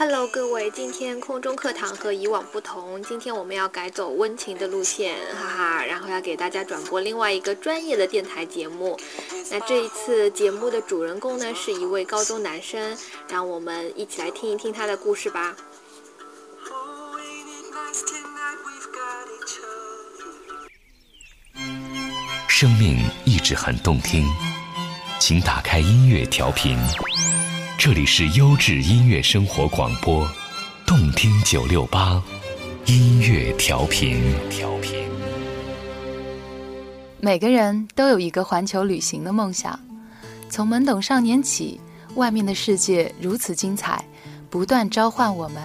Hello，各位，今天空中课堂和以往不同，今天我们要改走温情的路线，哈哈，然后要给大家转播另外一个专业的电台节目。那这一次节目的主人公呢，是一位高中男生，让我们一起来听一听他的故事吧。生命一直很动听，请打开音乐调频。这里是优质音乐生活广播，动听九六八音乐调频。调频。每个人都有一个环球旅行的梦想。从懵懂少年起，外面的世界如此精彩，不断召唤我们。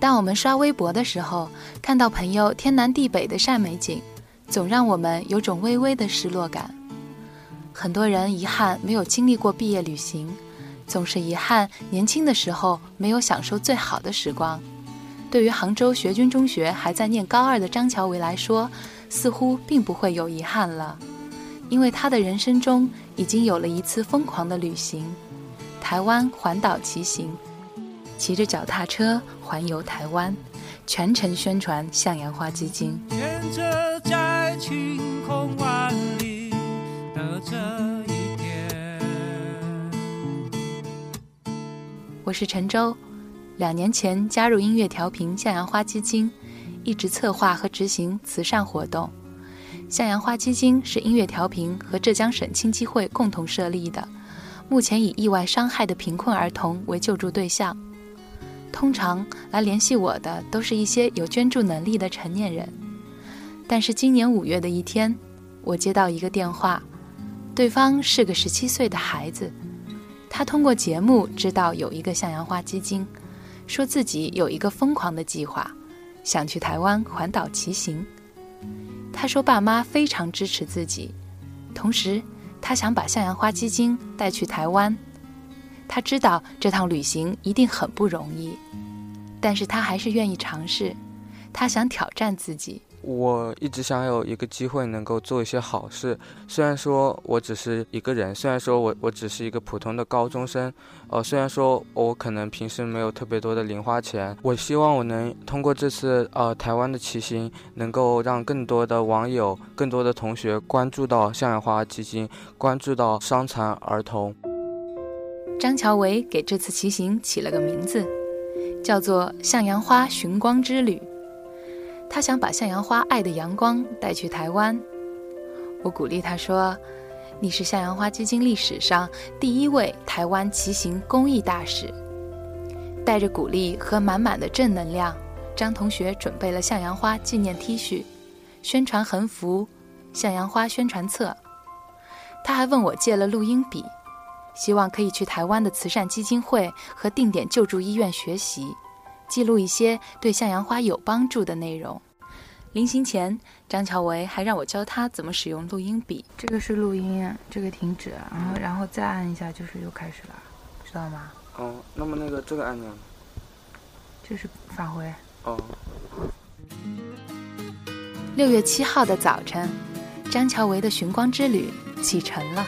当我们刷微博的时候，看到朋友天南地北的晒美景，总让我们有种微微的失落感。很多人遗憾没有经历过毕业旅行。总是遗憾年轻的时候没有享受最好的时光。对于杭州学军中学还在念高二的张乔维来说，似乎并不会有遗憾了，因为他的人生中已经有了一次疯狂的旅行——台湾环岛骑行，骑着脚踏车环游台湾，全程宣传向阳花基金。在晴空万里的我是陈舟，两年前加入音乐调频向阳花基金，一直策划和执行慈善活动。向阳花基金是音乐调频和浙江省青基会共同设立的，目前以意外伤害的贫困儿童为救助对象。通常来联系我的都是一些有捐助能力的成年人，但是今年五月的一天，我接到一个电话，对方是个十七岁的孩子。他通过节目知道有一个向阳花基金，说自己有一个疯狂的计划，想去台湾环岛骑行。他说爸妈非常支持自己，同时他想把向阳花基金带去台湾。他知道这趟旅行一定很不容易，但是他还是愿意尝试。他想挑战自己。我一直想有一个机会能够做一些好事，虽然说我只是一个人，虽然说我我只是一个普通的高中生，呃，虽然说我可能平时没有特别多的零花钱，我希望我能通过这次呃台湾的骑行，能够让更多的网友、更多的同学关注到向阳花基金，关注到伤残儿童。张乔维给这次骑行起了个名字，叫做“向阳花寻光之旅”。他想把向阳花爱的阳光带去台湾，我鼓励他说：“你是向阳花基金历史上第一位台湾骑行公益大使。”带着鼓励和满满的正能量，张同学准备了向阳花纪念 T 恤、宣传横幅、向阳花宣传册。他还问我借了录音笔，希望可以去台湾的慈善基金会和定点救助医院学习。记录一些对向阳花有帮助的内容。临行前，张乔维还让我教他怎么使用录音笔。这个是录音，这个停止，然后然后再按一下就是又开始了，知道吗？哦，那么那个这个按钮，这是返回。哦。六月七号的早晨，张乔维的寻光之旅启程了。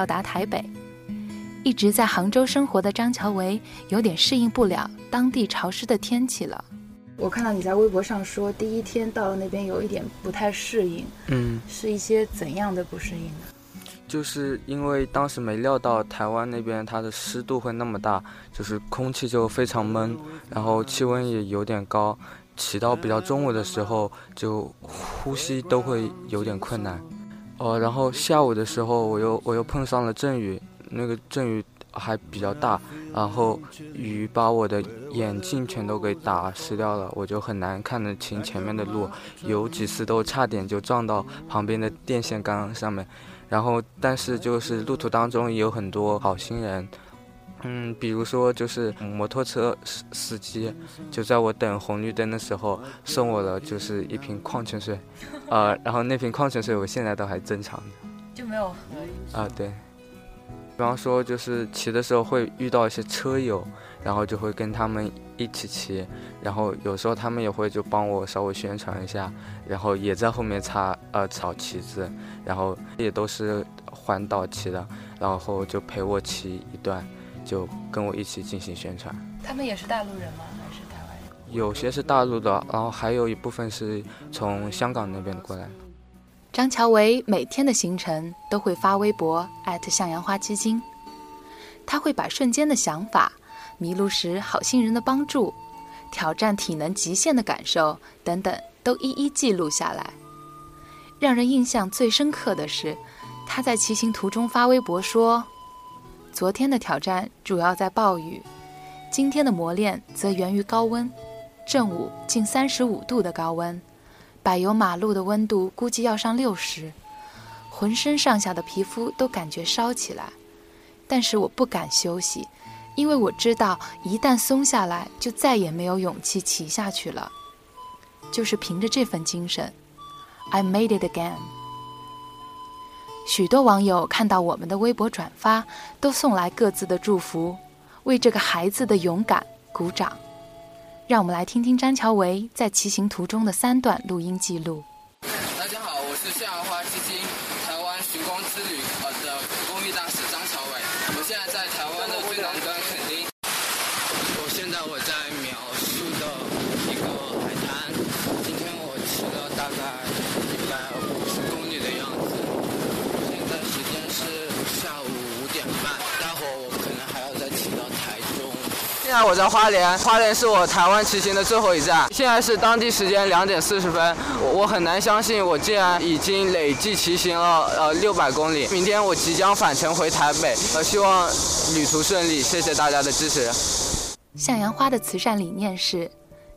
到达台北，一直在杭州生活的张乔维有点适应不了当地潮湿的天气了。我看到你在微博上说，第一天到了那边有一点不太适应，嗯，是一些怎样的不适应呢？就是因为当时没料到台湾那边它的湿度会那么大，就是空气就非常闷，然后气温也有点高，起到比较中午的时候就呼吸都会有点困难。哦，然后下午的时候我又我又碰上了阵雨，那个阵雨还比较大，然后雨把我的眼镜全都给打湿掉了，我就很难看得清前面的路，有几次都差点就撞到旁边的电线杆上面。然后，但是就是路途当中也有很多好心人，嗯，比如说就是摩托车司司机，就在我等红绿灯的时候送我了就是一瓶矿泉水，呃，然后那瓶矿泉水我现在都还珍藏着，就没有喝啊，对，比方说就是骑的时候会遇到一些车友，然后就会跟他们一起骑，然后有时候他们也会就帮我稍微宣传一下，然后也在后面插呃草旗子。然后也都是环岛骑的，然后就陪我骑一段，就跟我一起进行宣传。他们也是大陆人吗？还是台湾人？有些是大陆的，然后还有一部分是从香港那边过来。张乔维每天的行程都会发微博向阳花基金，他会把瞬间的想法、迷路时好心人的帮助、挑战体能极限的感受等等都一一记录下来。让人印象最深刻的是，他在骑行途中发微博说：“昨天的挑战主要在暴雨，今天的磨练则源于高温。正午近三十五度的高温，柏油马路的温度估计要上六十，浑身上下的皮肤都感觉烧起来。但是我不敢休息，因为我知道一旦松下来，就再也没有勇气骑下去了。就是凭着这份精神。” I made it again。许多网友看到我们的微博转发，都送来各自的祝福，为这个孩子的勇敢鼓掌。让我们来听听张乔维在骑行途中的三段录音记录。大家好，我是夏花基金台湾寻光之旅的公益大使张乔伟，我现在在台湾的最南端垦丁。我现在我在描述的一个海滩，今天我骑了大概。现在我在花莲，花莲是我台湾骑行的最后一站。现在是当地时间两点四十分，我很难相信我竟然已经累计骑行了呃六百公里。明天我即将返程回台北，呃，希望旅途顺利。谢谢大家的支持。向阳花的慈善理念是：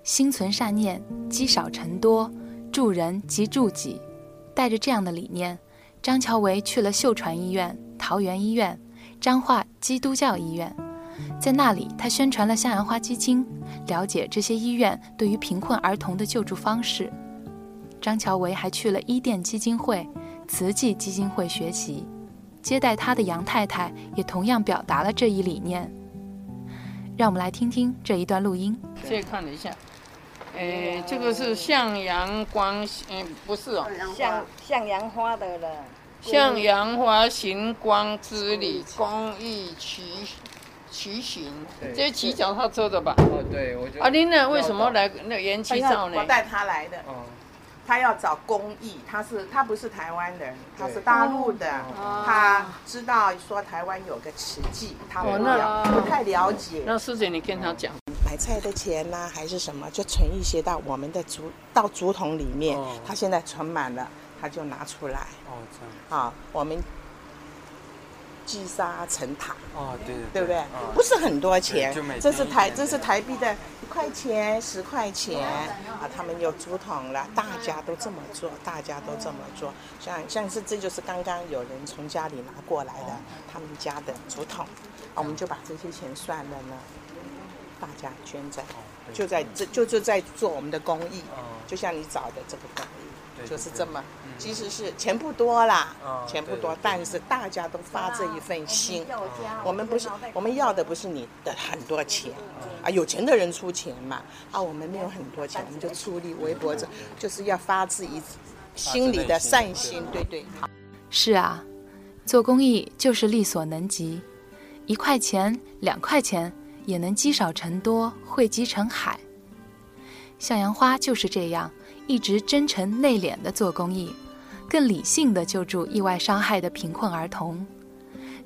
心存善念，积少成多，助人即助己。带着这样的理念，张乔维去了秀传医院、桃园医院、彰化基督教医院。在那里，他宣传了向阳花基金，了解这些医院对于贫困儿童的救助方式。张乔维还去了伊甸基金会、慈济基金会学习，接待他的杨太太也同样表达了这一理念。让我们来听听这一段录音。再看了一下，诶，这个是向阳光，嗯，不是哦，向向阳花的了。向阳花行光之旅公益骑。骑行，这是骑脚踏车的吧？哦，对，我觉得。阿林呢？为什么来那延期照呢？我带他来的。哦。他要找公益，他是他不是台湾人，他是大陆的。哦。他知道说台湾有个慈济，他不了不太了解。那师姐，你跟他讲。买菜的钱呢，还是什么，就存一些到我们的竹到竹筒里面。哦。他现在存满了，他就拿出来。哦，这样。好，我们。积沙成塔，哦，对对，对不对？不是很多钱，这是台这是台币的一块钱、十块钱啊，他们有竹筒了，大家都这么做，大家都这么做，像像是这就是刚刚有人从家里拿过来的他们家的竹筒，啊，我们就把这些钱算了呢，大家捐在，就在这就就在做我们的公益，就像你找的这个公益，就是这么。其实是钱不多啦，钱不多，但是大家都发这一份心。我们不是，我们要的不是你的很多钱，啊，有钱的人出钱嘛，啊，我们没有很多钱，我们就出力。微博这就是要发自一心里的善心，对对。是啊，做公益就是力所能及，一块钱、两块钱也能积少成多，汇集成海。向阳花就是这样，一直真诚内敛的做公益。更理性的救助意外伤害的贫困儿童。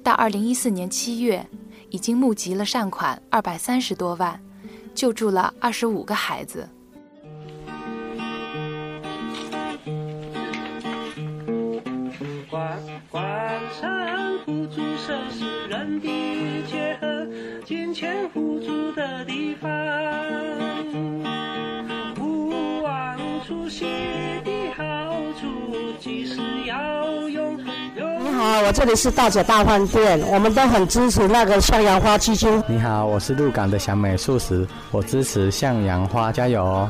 到二零一四年七月，已经募集了善款二百三十多万，救助了二十五个孩子。你好，我这里是大姐大饭店，我们都很支持那个向阳花基金。你好，我是鹿港的小美素食，我支持向阳花，加油哦！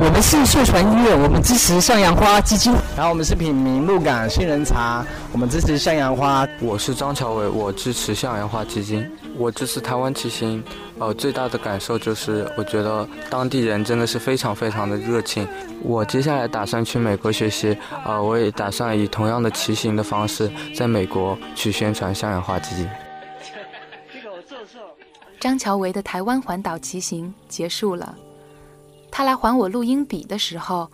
我们是秀传医院，我们支持向阳花基金。然后我们是品茗鹿港杏仁茶，我们支持向阳花。我是张乔伟，我支持向阳花基金。我支持台湾骑行，呃，最大的感受就是，我觉得当地人真的是非常非常的热情。我接下来打算去美国学习，呃，我也打算以同样的骑行的方式，在美国去宣传向阳花基金。张乔维的台湾环岛骑行结束了，他来还我录音笔的时候，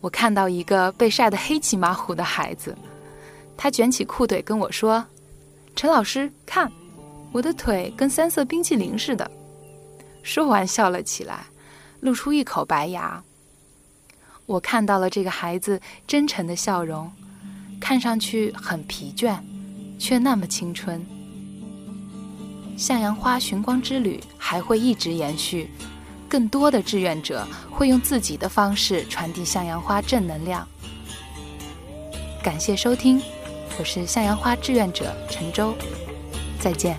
我看到一个被晒得黑漆麻糊的孩子，他卷起裤腿跟我说：“陈老师，看。”我的腿跟三色冰淇淋似的，说完笑了起来，露出一口白牙。我看到了这个孩子真诚的笑容，看上去很疲倦，却那么青春。向阳花寻光之旅还会一直延续，更多的志愿者会用自己的方式传递向阳花正能量。感谢收听，我是向阳花志愿者陈舟，再见。